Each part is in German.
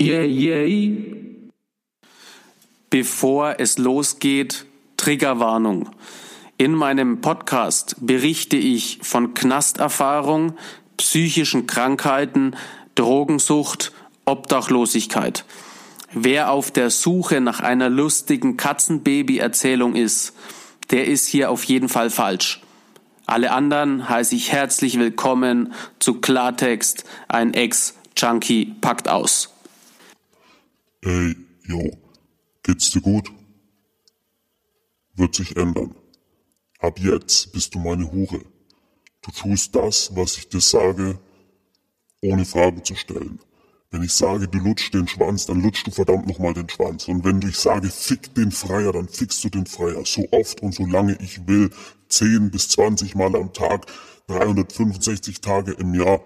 Yeah, yeah. Bevor es losgeht, Triggerwarnung. In meinem Podcast berichte ich von Knasterfahrung, psychischen Krankheiten, Drogensucht, Obdachlosigkeit. Wer auf der Suche nach einer lustigen Katzenbaby-Erzählung ist, der ist hier auf jeden Fall falsch. Alle anderen heiße ich herzlich willkommen zu Klartext, ein Ex-Junkie packt aus. Ey, yo, geht's dir gut? Wird sich ändern. Ab jetzt bist du meine Hure. Du tust das, was ich dir sage, ohne Fragen zu stellen. Wenn ich sage, du lutschst den Schwanz, dann lutschst du verdammt nochmal den Schwanz. Und wenn ich sage, fick den Freier, dann fickst du den Freier. So oft und so lange ich will. 10 bis 20 Mal am Tag, 365 Tage im Jahr.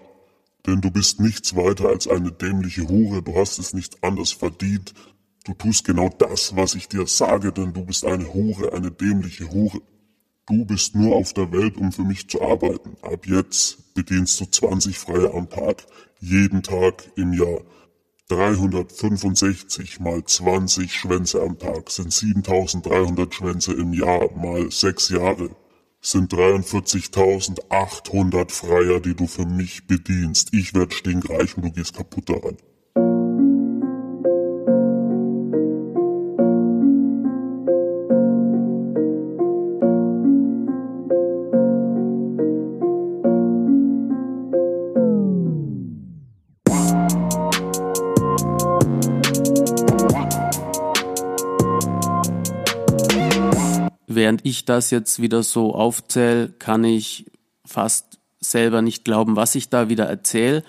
Denn du bist nichts weiter als eine dämliche Hure. Du hast es nicht anders verdient. Du tust genau das, was ich dir sage, denn du bist eine Hure, eine dämliche Hure. Du bist nur auf der Welt, um für mich zu arbeiten. Ab jetzt bedienst du 20 Freie am Tag jeden Tag im Jahr. 365 mal 20 Schwänze am Tag sind 7300 Schwänze im Jahr mal 6 Jahre sind 43.800 Freier, die du für mich bedienst. Ich werd stinkreich und du gehst kaputt daran. Ich das jetzt wieder so aufzähle, kann ich fast selber nicht glauben, was ich da wieder erzähle.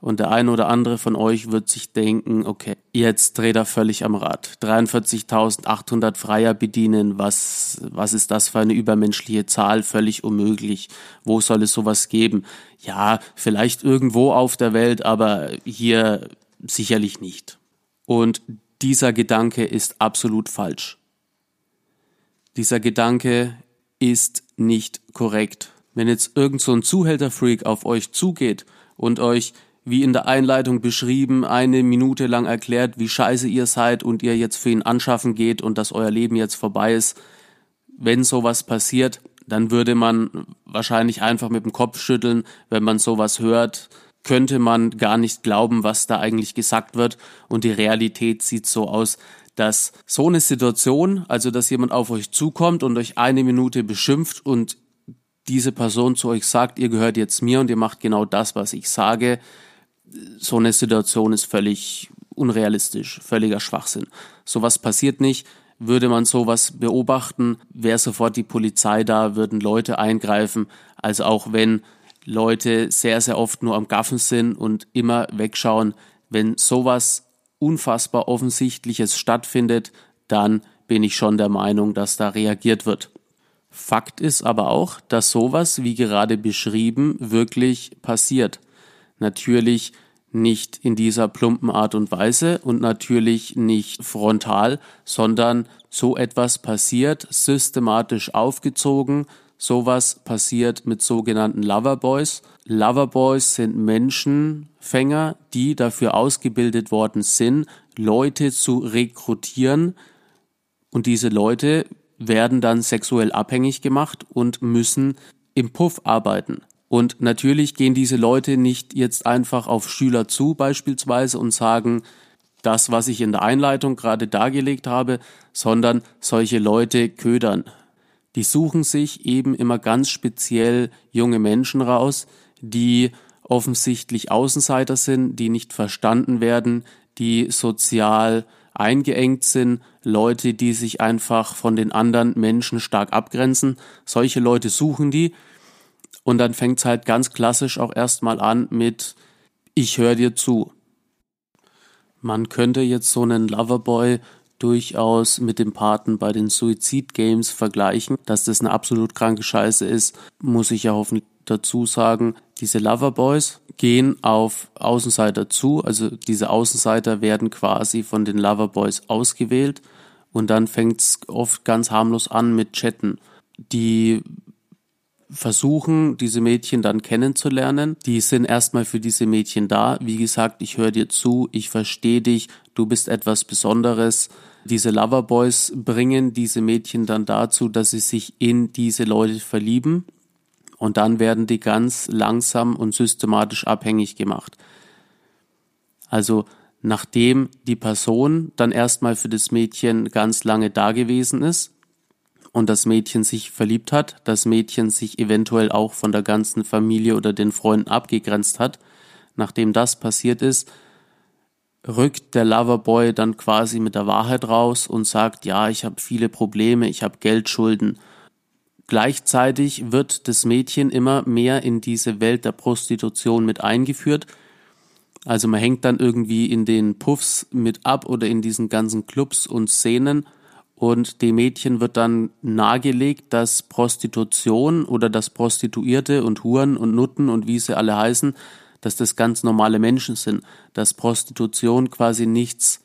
Und der eine oder andere von euch wird sich denken, okay, jetzt dreht er völlig am Rad. 43.800 Freier bedienen, was, was ist das für eine übermenschliche Zahl? Völlig unmöglich. Wo soll es sowas geben? Ja, vielleicht irgendwo auf der Welt, aber hier sicherlich nicht. Und dieser Gedanke ist absolut falsch. Dieser Gedanke ist nicht korrekt. Wenn jetzt irgend so ein Zuhälterfreak auf euch zugeht und euch, wie in der Einleitung beschrieben, eine Minute lang erklärt, wie scheiße ihr seid und ihr jetzt für ihn anschaffen geht und dass euer Leben jetzt vorbei ist, wenn sowas passiert, dann würde man wahrscheinlich einfach mit dem Kopf schütteln, wenn man sowas hört, könnte man gar nicht glauben, was da eigentlich gesagt wird. Und die Realität sieht so aus, dass so eine Situation, also dass jemand auf euch zukommt und euch eine Minute beschimpft und diese Person zu euch sagt, ihr gehört jetzt mir und ihr macht genau das, was ich sage, so eine Situation ist völlig unrealistisch, völliger Schwachsinn. Sowas passiert nicht. Würde man sowas beobachten, wäre sofort die Polizei da, würden Leute eingreifen. Also auch wenn Leute sehr, sehr oft nur am Gaffen sind und immer wegschauen, wenn sowas unfassbar Offensichtliches stattfindet, dann bin ich schon der Meinung, dass da reagiert wird. Fakt ist aber auch, dass sowas, wie gerade beschrieben, wirklich passiert. Natürlich nicht in dieser plumpen Art und Weise und natürlich nicht frontal, sondern so etwas passiert, systematisch aufgezogen, Sowas passiert mit sogenannten Loverboys. Loverboys sind Menschenfänger, die dafür ausgebildet worden sind, Leute zu rekrutieren. Und diese Leute werden dann sexuell abhängig gemacht und müssen im Puff arbeiten. Und natürlich gehen diese Leute nicht jetzt einfach auf Schüler zu beispielsweise und sagen, das, was ich in der Einleitung gerade dargelegt habe, sondern solche Leute ködern die suchen sich eben immer ganz speziell junge Menschen raus, die offensichtlich Außenseiter sind, die nicht verstanden werden, die sozial eingeengt sind, Leute, die sich einfach von den anderen Menschen stark abgrenzen. Solche Leute suchen die. Und dann fängt es halt ganz klassisch auch erstmal an mit Ich höre dir zu. Man könnte jetzt so einen Loverboy durchaus mit dem Paten bei den Suizid Games vergleichen. Dass das eine absolut kranke Scheiße ist, muss ich ja hoffentlich dazu sagen. Diese Loverboys gehen auf Außenseiter zu, also diese Außenseiter werden quasi von den Loverboys ausgewählt und dann fängt es oft ganz harmlos an mit Chatten. Die versuchen, diese Mädchen dann kennenzulernen. Die sind erstmal für diese Mädchen da. Wie gesagt, ich höre dir zu, ich verstehe dich, du bist etwas Besonderes. Diese Loverboys bringen diese Mädchen dann dazu, dass sie sich in diese Leute verlieben und dann werden die ganz langsam und systematisch abhängig gemacht. Also nachdem die Person dann erstmal für das Mädchen ganz lange da gewesen ist und das Mädchen sich verliebt hat, das Mädchen sich eventuell auch von der ganzen Familie oder den Freunden abgegrenzt hat, nachdem das passiert ist, rückt der Loverboy dann quasi mit der Wahrheit raus und sagt, ja, ich habe viele Probleme, ich habe Geldschulden. Gleichzeitig wird das Mädchen immer mehr in diese Welt der Prostitution mit eingeführt. Also man hängt dann irgendwie in den Puffs mit ab oder in diesen ganzen Clubs und Szenen und dem Mädchen wird dann nahegelegt, dass Prostitution oder dass Prostituierte und Huren und Nutten und wie sie alle heißen, dass das ganz normale Menschen sind, dass Prostitution quasi nichts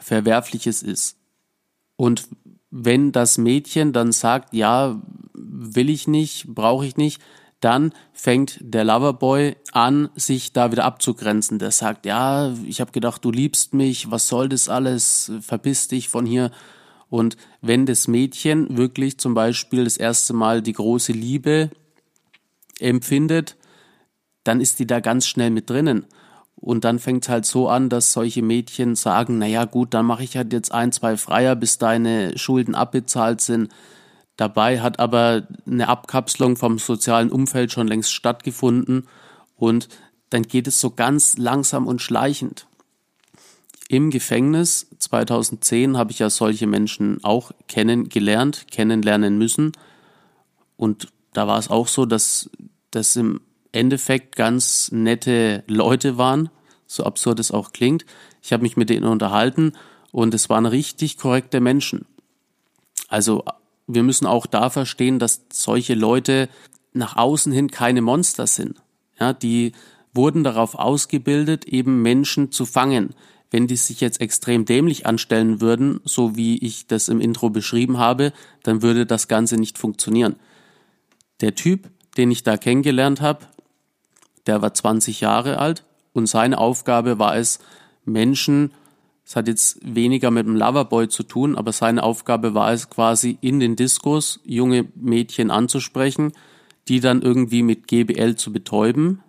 Verwerfliches ist. Und wenn das Mädchen dann sagt, ja, will ich nicht, brauche ich nicht, dann fängt der Loverboy an, sich da wieder abzugrenzen. Der sagt, ja, ich habe gedacht, du liebst mich, was soll das alles, verpiss dich von hier. Und wenn das Mädchen wirklich zum Beispiel das erste Mal die große Liebe empfindet, dann ist die da ganz schnell mit drinnen. Und dann fängt es halt so an, dass solche Mädchen sagen, naja gut, dann mache ich halt jetzt ein, zwei Freier, bis deine Schulden abbezahlt sind. Dabei hat aber eine Abkapselung vom sozialen Umfeld schon längst stattgefunden und dann geht es so ganz langsam und schleichend. Im Gefängnis 2010 habe ich ja solche Menschen auch kennengelernt, kennenlernen müssen. Und da war es auch so, dass das im Endeffekt ganz nette Leute waren, so absurd es auch klingt. Ich habe mich mit denen unterhalten und es waren richtig korrekte Menschen. Also wir müssen auch da verstehen, dass solche Leute nach außen hin keine Monster sind. Ja, die wurden darauf ausgebildet, eben Menschen zu fangen. Wenn die sich jetzt extrem dämlich anstellen würden, so wie ich das im Intro beschrieben habe, dann würde das Ganze nicht funktionieren. Der Typ, den ich da kennengelernt habe, der war 20 Jahre alt und seine Aufgabe war es, Menschen, es hat jetzt weniger mit dem Loverboy zu tun, aber seine Aufgabe war es quasi in den Diskos junge Mädchen anzusprechen, die dann irgendwie mit GBL zu betäuben,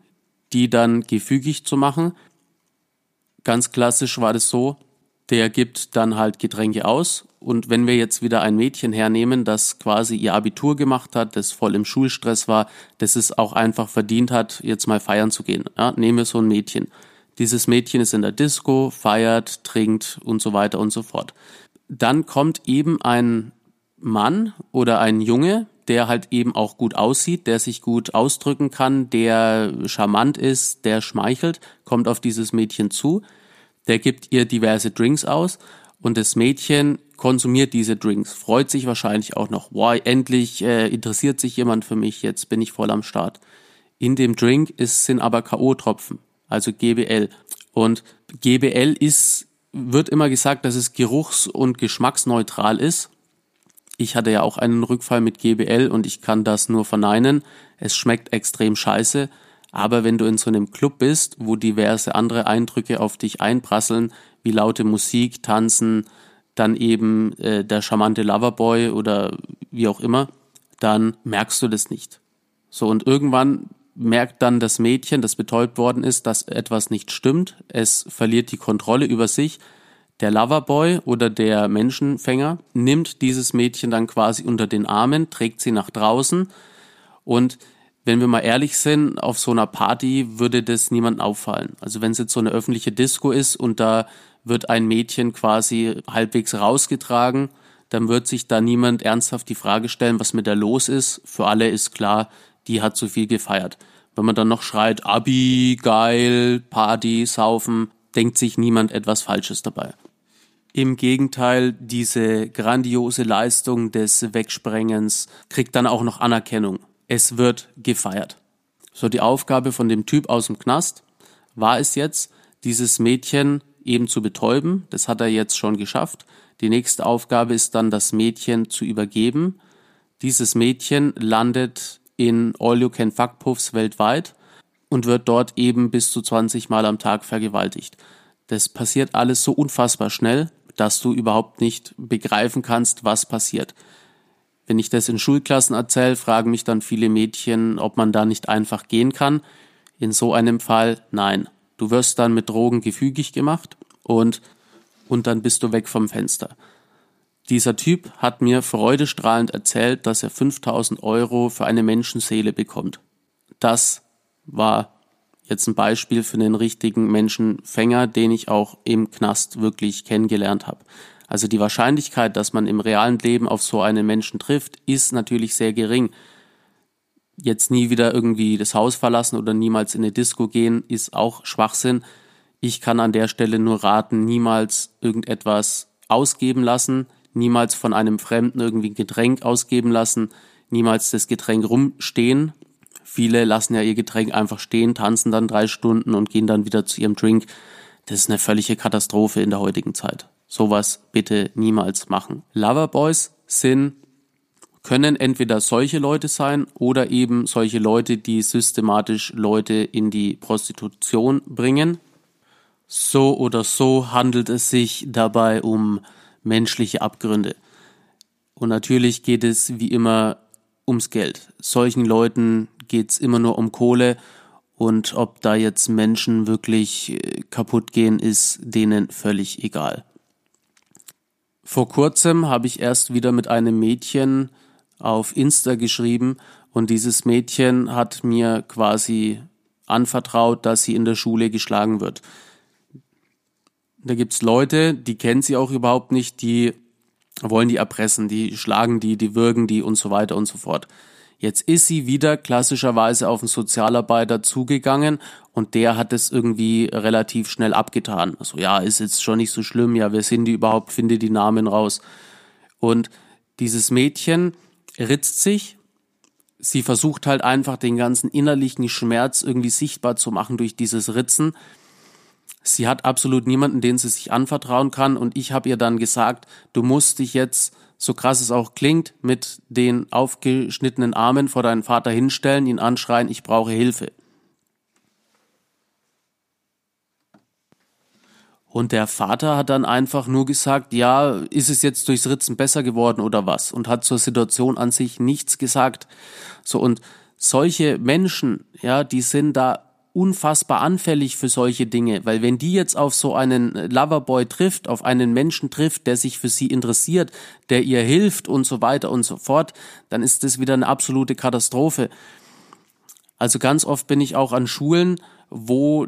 die dann gefügig zu machen. Ganz klassisch war das so, der gibt dann halt Getränke aus und wenn wir jetzt wieder ein Mädchen hernehmen, das quasi ihr Abitur gemacht hat, das voll im Schulstress war, das es auch einfach verdient hat, jetzt mal feiern zu gehen. Ja, nehmen wir so ein Mädchen. Dieses Mädchen ist in der Disco, feiert, trinkt und so weiter und so fort. Dann kommt eben ein Mann oder ein Junge, der halt eben auch gut aussieht, der sich gut ausdrücken kann, der charmant ist, der schmeichelt, kommt auf dieses Mädchen zu, der gibt ihr diverse Drinks aus und das Mädchen konsumiert diese Drinks, freut sich wahrscheinlich auch noch, wow, endlich äh, interessiert sich jemand für mich, jetzt bin ich voll am Start. In dem Drink ist, sind aber K.O.-Tropfen, also GBL. Und GBL ist, wird immer gesagt, dass es geruchs- und geschmacksneutral ist. Ich hatte ja auch einen Rückfall mit GBL und ich kann das nur verneinen. Es schmeckt extrem scheiße. Aber wenn du in so einem Club bist, wo diverse andere Eindrücke auf dich einprasseln, wie laute Musik, Tanzen, dann eben äh, der charmante Loverboy oder wie auch immer, dann merkst du das nicht. So, und irgendwann merkt dann das Mädchen, das betäubt worden ist, dass etwas nicht stimmt. Es verliert die Kontrolle über sich. Der Loverboy oder der Menschenfänger nimmt dieses Mädchen dann quasi unter den Armen, trägt sie nach draußen und wenn wir mal ehrlich sind, auf so einer Party würde das niemandem auffallen. Also wenn es jetzt so eine öffentliche Disco ist und da wird ein Mädchen quasi halbwegs rausgetragen, dann wird sich da niemand ernsthaft die Frage stellen, was mit der los ist. Für alle ist klar, die hat zu viel gefeiert. Wenn man dann noch schreit, Abi, geil, Party, saufen, denkt sich niemand etwas Falsches dabei. Im Gegenteil, diese grandiose Leistung des Wegsprengens kriegt dann auch noch Anerkennung. Es wird gefeiert. So die Aufgabe von dem Typ aus dem Knast war es jetzt, dieses Mädchen eben zu betäuben. Das hat er jetzt schon geschafft. Die nächste Aufgabe ist dann, das Mädchen zu übergeben. Dieses Mädchen landet in All-You-Can-Fuck-Puffs weltweit und wird dort eben bis zu 20 Mal am Tag vergewaltigt. Das passiert alles so unfassbar schnell, dass du überhaupt nicht begreifen kannst, was passiert. Wenn ich das in Schulklassen erzähle, fragen mich dann viele Mädchen, ob man da nicht einfach gehen kann. In so einem Fall nein. Du wirst dann mit Drogen gefügig gemacht und, und dann bist du weg vom Fenster. Dieser Typ hat mir freudestrahlend erzählt, dass er 5000 Euro für eine Menschenseele bekommt. Das war jetzt ein Beispiel für einen richtigen Menschenfänger, den ich auch im Knast wirklich kennengelernt habe. Also die Wahrscheinlichkeit, dass man im realen Leben auf so einen Menschen trifft, ist natürlich sehr gering. Jetzt nie wieder irgendwie das Haus verlassen oder niemals in eine Disco gehen, ist auch Schwachsinn. Ich kann an der Stelle nur raten, niemals irgendetwas ausgeben lassen, niemals von einem Fremden irgendwie ein Getränk ausgeben lassen, niemals das Getränk rumstehen. Viele lassen ja ihr Getränk einfach stehen, tanzen dann drei Stunden und gehen dann wieder zu ihrem Drink. Das ist eine völlige Katastrophe in der heutigen Zeit. Sowas bitte niemals machen. Loverboys sind können entweder solche Leute sein oder eben solche Leute, die systematisch Leute in die Prostitution bringen. So oder so handelt es sich dabei um menschliche Abgründe. Und natürlich geht es wie immer ums Geld. Solchen Leuten geht es immer nur um Kohle und ob da jetzt Menschen wirklich äh, kaputt gehen, ist denen völlig egal. Vor kurzem habe ich erst wieder mit einem Mädchen auf Insta geschrieben und dieses Mädchen hat mir quasi anvertraut, dass sie in der Schule geschlagen wird. Da gibt's Leute, die kennen sie auch überhaupt nicht, die wollen die erpressen, die schlagen die, die würgen die und so weiter und so fort. Jetzt ist sie wieder klassischerweise auf einen Sozialarbeiter zugegangen und der hat es irgendwie relativ schnell abgetan. Also ja, ist jetzt schon nicht so schlimm, ja, wer sind die überhaupt, finde die Namen raus. Und dieses Mädchen ritzt sich, sie versucht halt einfach den ganzen innerlichen Schmerz irgendwie sichtbar zu machen durch dieses Ritzen Sie hat absolut niemanden, den sie sich anvertrauen kann. Und ich habe ihr dann gesagt, du musst dich jetzt, so krass es auch klingt, mit den aufgeschnittenen Armen vor deinen Vater hinstellen, ihn anschreien, ich brauche Hilfe. Und der Vater hat dann einfach nur gesagt, ja, ist es jetzt durchs Ritzen besser geworden oder was? Und hat zur Situation an sich nichts gesagt. So, und solche Menschen, ja, die sind da unfassbar anfällig für solche Dinge, weil wenn die jetzt auf so einen Loverboy trifft, auf einen Menschen trifft, der sich für sie interessiert, der ihr hilft und so weiter und so fort, dann ist das wieder eine absolute Katastrophe. Also ganz oft bin ich auch an Schulen, wo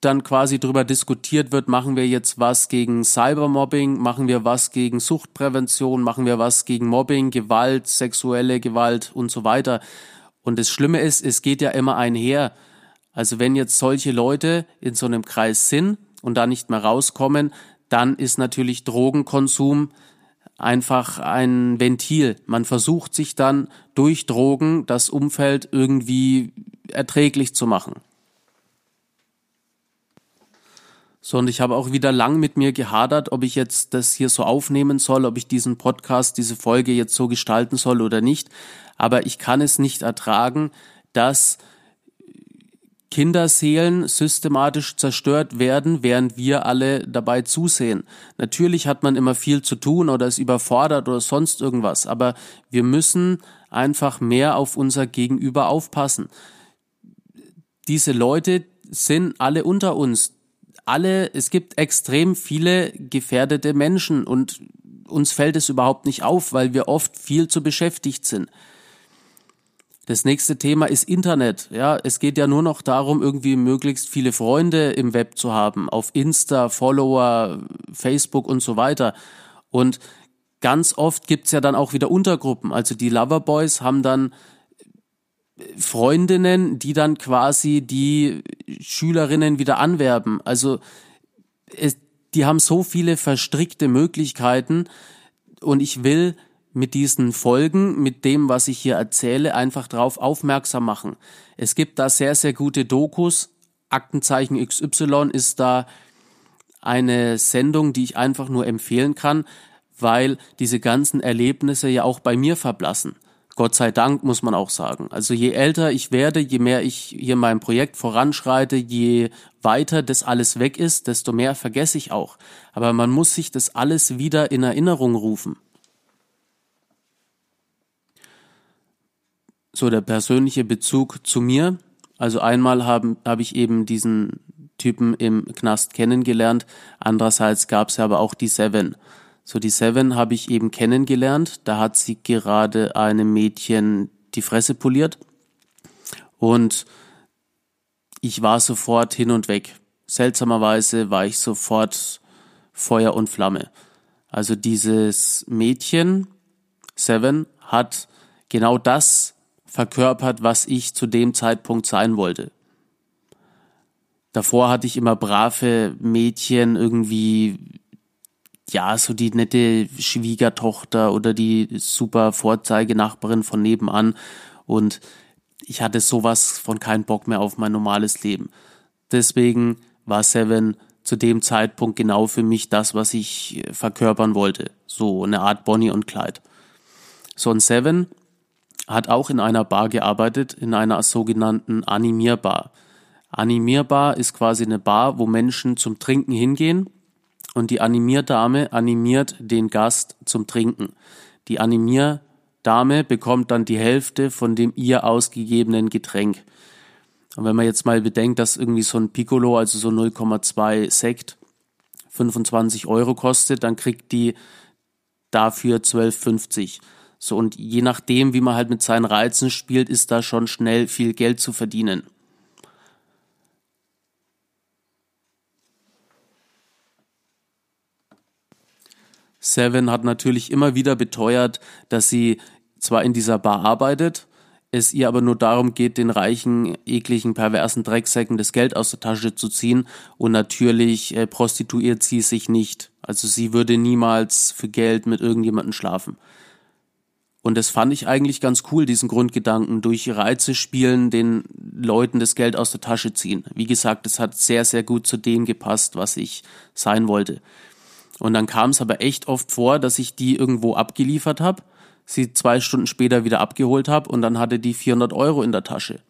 dann quasi darüber diskutiert wird, machen wir jetzt was gegen Cybermobbing, machen wir was gegen Suchtprävention, machen wir was gegen Mobbing, Gewalt, sexuelle Gewalt und so weiter. Und das Schlimme ist, es geht ja immer einher also wenn jetzt solche Leute in so einem Kreis sind und da nicht mehr rauskommen, dann ist natürlich Drogenkonsum einfach ein Ventil. Man versucht sich dann durch Drogen das Umfeld irgendwie erträglich zu machen. So, und ich habe auch wieder lang mit mir gehadert, ob ich jetzt das hier so aufnehmen soll, ob ich diesen Podcast, diese Folge jetzt so gestalten soll oder nicht. Aber ich kann es nicht ertragen, dass Kinderseelen systematisch zerstört werden, während wir alle dabei zusehen. Natürlich hat man immer viel zu tun oder ist überfordert oder sonst irgendwas, aber wir müssen einfach mehr auf unser Gegenüber aufpassen. Diese Leute sind alle unter uns. Alle, es gibt extrem viele gefährdete Menschen und uns fällt es überhaupt nicht auf, weil wir oft viel zu beschäftigt sind. Das nächste Thema ist Internet. Ja, es geht ja nur noch darum, irgendwie möglichst viele Freunde im Web zu haben, auf Insta, Follower, Facebook und so weiter. Und ganz oft gibt's ja dann auch wieder Untergruppen. Also die Loverboys haben dann Freundinnen, die dann quasi die Schülerinnen wieder anwerben. Also es, die haben so viele verstrickte Möglichkeiten und ich will mit diesen Folgen, mit dem, was ich hier erzähle, einfach darauf aufmerksam machen. Es gibt da sehr, sehr gute Dokus. Aktenzeichen XY ist da eine Sendung, die ich einfach nur empfehlen kann, weil diese ganzen Erlebnisse ja auch bei mir verblassen. Gott sei Dank muss man auch sagen. Also je älter ich werde, je mehr ich hier mein Projekt voranschreite, je weiter das alles weg ist, desto mehr vergesse ich auch. Aber man muss sich das alles wieder in Erinnerung rufen. So der persönliche Bezug zu mir. Also einmal habe hab ich eben diesen Typen im Knast kennengelernt. Andererseits gab es ja aber auch die Seven. So, die Seven habe ich eben kennengelernt. Da hat sie gerade einem Mädchen die Fresse poliert. Und ich war sofort hin und weg. Seltsamerweise war ich sofort Feuer und Flamme. Also dieses Mädchen, Seven, hat genau das verkörpert, was ich zu dem Zeitpunkt sein wollte. Davor hatte ich immer brave Mädchen irgendwie ja, so die nette Schwiegertochter oder die super Vorzeigenachbarin von nebenan und ich hatte sowas von keinen Bock mehr auf mein normales Leben. Deswegen war Seven zu dem Zeitpunkt genau für mich das, was ich verkörpern wollte. So eine Art Bonnie und Clyde. So ein Seven hat auch in einer Bar gearbeitet, in einer sogenannten Animierbar. Animierbar ist quasi eine Bar, wo Menschen zum Trinken hingehen und die Animierdame animiert den Gast zum Trinken. Die Animierdame bekommt dann die Hälfte von dem ihr ausgegebenen Getränk. Und wenn man jetzt mal bedenkt, dass irgendwie so ein Piccolo, also so 0,2 Sekt, 25 Euro kostet, dann kriegt die dafür 12,50. So, und je nachdem, wie man halt mit seinen Reizen spielt, ist da schon schnell viel Geld zu verdienen. Seven hat natürlich immer wieder beteuert, dass sie zwar in dieser Bar arbeitet, es ihr aber nur darum geht, den reichen, ekligen, perversen Drecksäcken das Geld aus der Tasche zu ziehen und natürlich äh, prostituiert sie sich nicht. Also sie würde niemals für Geld mit irgendjemandem schlafen. Und das fand ich eigentlich ganz cool, diesen Grundgedanken, durch Reize spielen, den Leuten das Geld aus der Tasche ziehen. Wie gesagt, es hat sehr, sehr gut zu dem gepasst, was ich sein wollte. Und dann kam es aber echt oft vor, dass ich die irgendwo abgeliefert habe, sie zwei Stunden später wieder abgeholt habe und dann hatte die 400 Euro in der Tasche.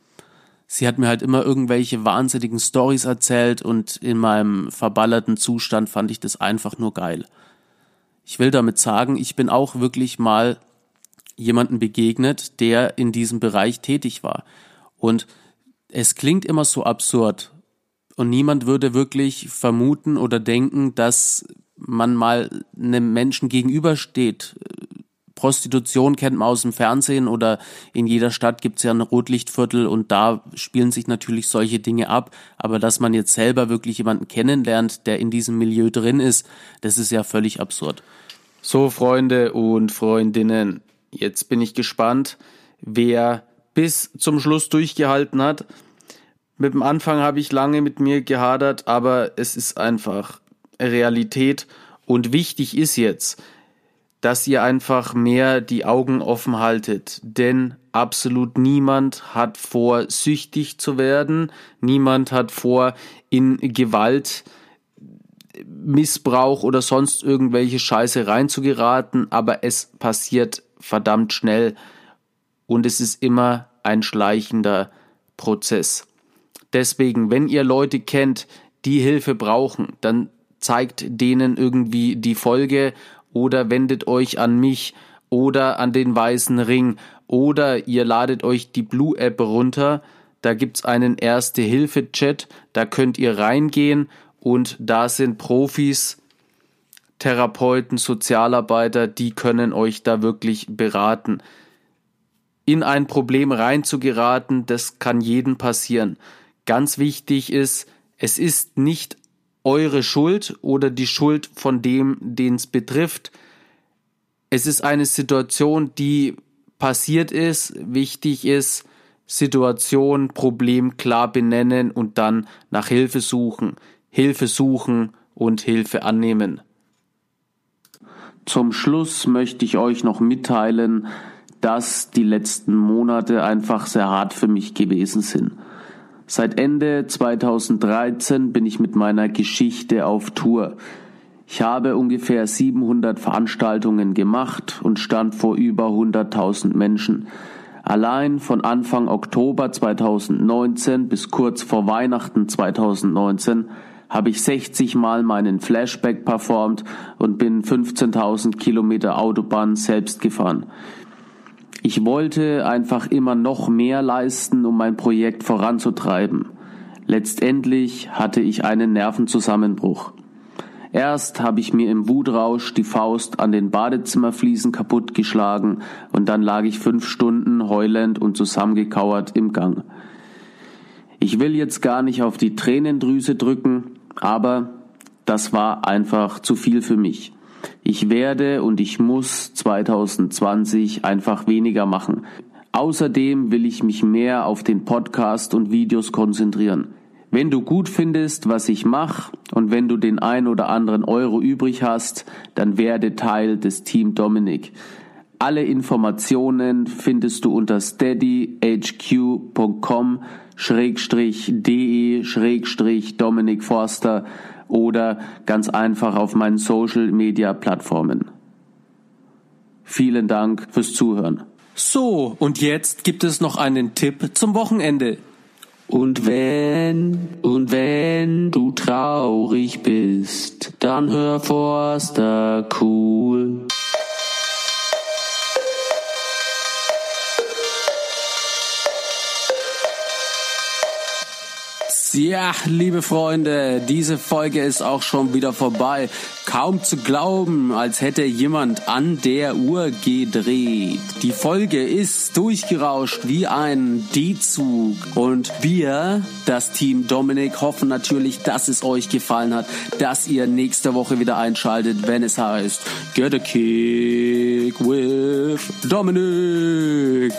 Sie hat mir halt immer irgendwelche wahnsinnigen Stories erzählt und in meinem verballerten Zustand fand ich das einfach nur geil. Ich will damit sagen, ich bin auch wirklich mal jemanden begegnet, der in diesem Bereich tätig war. Und es klingt immer so absurd. Und niemand würde wirklich vermuten oder denken, dass man mal einem Menschen gegenübersteht. Prostitution kennt man aus dem Fernsehen oder in jeder Stadt gibt es ja ein Rotlichtviertel und da spielen sich natürlich solche Dinge ab. Aber dass man jetzt selber wirklich jemanden kennenlernt, der in diesem Milieu drin ist, das ist ja völlig absurd. So, Freunde und Freundinnen, jetzt bin ich gespannt, wer bis zum Schluss durchgehalten hat. Mit dem Anfang habe ich lange mit mir gehadert, aber es ist einfach Realität. Und wichtig ist jetzt, dass ihr einfach mehr die Augen offen haltet, denn absolut niemand hat vor, süchtig zu werden, niemand hat vor, in Gewalt, Missbrauch oder sonst irgendwelche Scheiße reinzugeraten, aber es passiert verdammt schnell und es ist immer ein schleichender Prozess. Deswegen, wenn ihr Leute kennt, die Hilfe brauchen, dann zeigt denen irgendwie die Folge oder wendet euch an mich oder an den weißen Ring oder ihr ladet euch die Blue App runter. Da gibt's einen Erste-Hilfe-Chat, da könnt ihr reingehen und da sind Profis, Therapeuten, Sozialarbeiter, die können euch da wirklich beraten. In ein Problem reinzugeraten, das kann jedem passieren. Ganz wichtig ist, es ist nicht eure Schuld oder die Schuld von dem, den es betrifft. Es ist eine Situation, die passiert ist, wichtig ist, Situation, Problem klar benennen und dann nach Hilfe suchen. Hilfe suchen und Hilfe annehmen. Zum Schluss möchte ich euch noch mitteilen, dass die letzten Monate einfach sehr hart für mich gewesen sind. Seit Ende 2013 bin ich mit meiner Geschichte auf Tour. Ich habe ungefähr 700 Veranstaltungen gemacht und stand vor über 100.000 Menschen. Allein von Anfang Oktober 2019 bis kurz vor Weihnachten 2019 habe ich 60 Mal meinen Flashback performt und bin 15.000 Kilometer Autobahn selbst gefahren. Ich wollte einfach immer noch mehr leisten, um mein Projekt voranzutreiben. Letztendlich hatte ich einen Nervenzusammenbruch. Erst habe ich mir im Wutrausch die Faust an den Badezimmerfliesen kaputtgeschlagen und dann lag ich fünf Stunden heulend und zusammengekauert im Gang. Ich will jetzt gar nicht auf die Tränendrüse drücken, aber das war einfach zu viel für mich. Ich werde und ich muss 2020 einfach weniger machen. Außerdem will ich mich mehr auf den Podcast und Videos konzentrieren. Wenn du gut findest, was ich mache und wenn du den ein oder anderen Euro übrig hast, dann werde Teil des Team Dominik. Alle Informationen findest du unter steadyhq.com schrägstrich de schrägstrich Dominik Forster oder ganz einfach auf meinen Social Media Plattformen. Vielen Dank fürs Zuhören. So, und jetzt gibt es noch einen Tipp zum Wochenende. Und wenn, und wenn du traurig bist, dann hör Forster cool. Ja, liebe Freunde, diese Folge ist auch schon wieder vorbei. Kaum zu glauben, als hätte jemand an der Uhr gedreht. Die Folge ist durchgerauscht wie ein D-Zug. Und wir, das Team Dominik, hoffen natürlich, dass es euch gefallen hat, dass ihr nächste Woche wieder einschaltet, wenn es heißt Get a Kick with Dominik.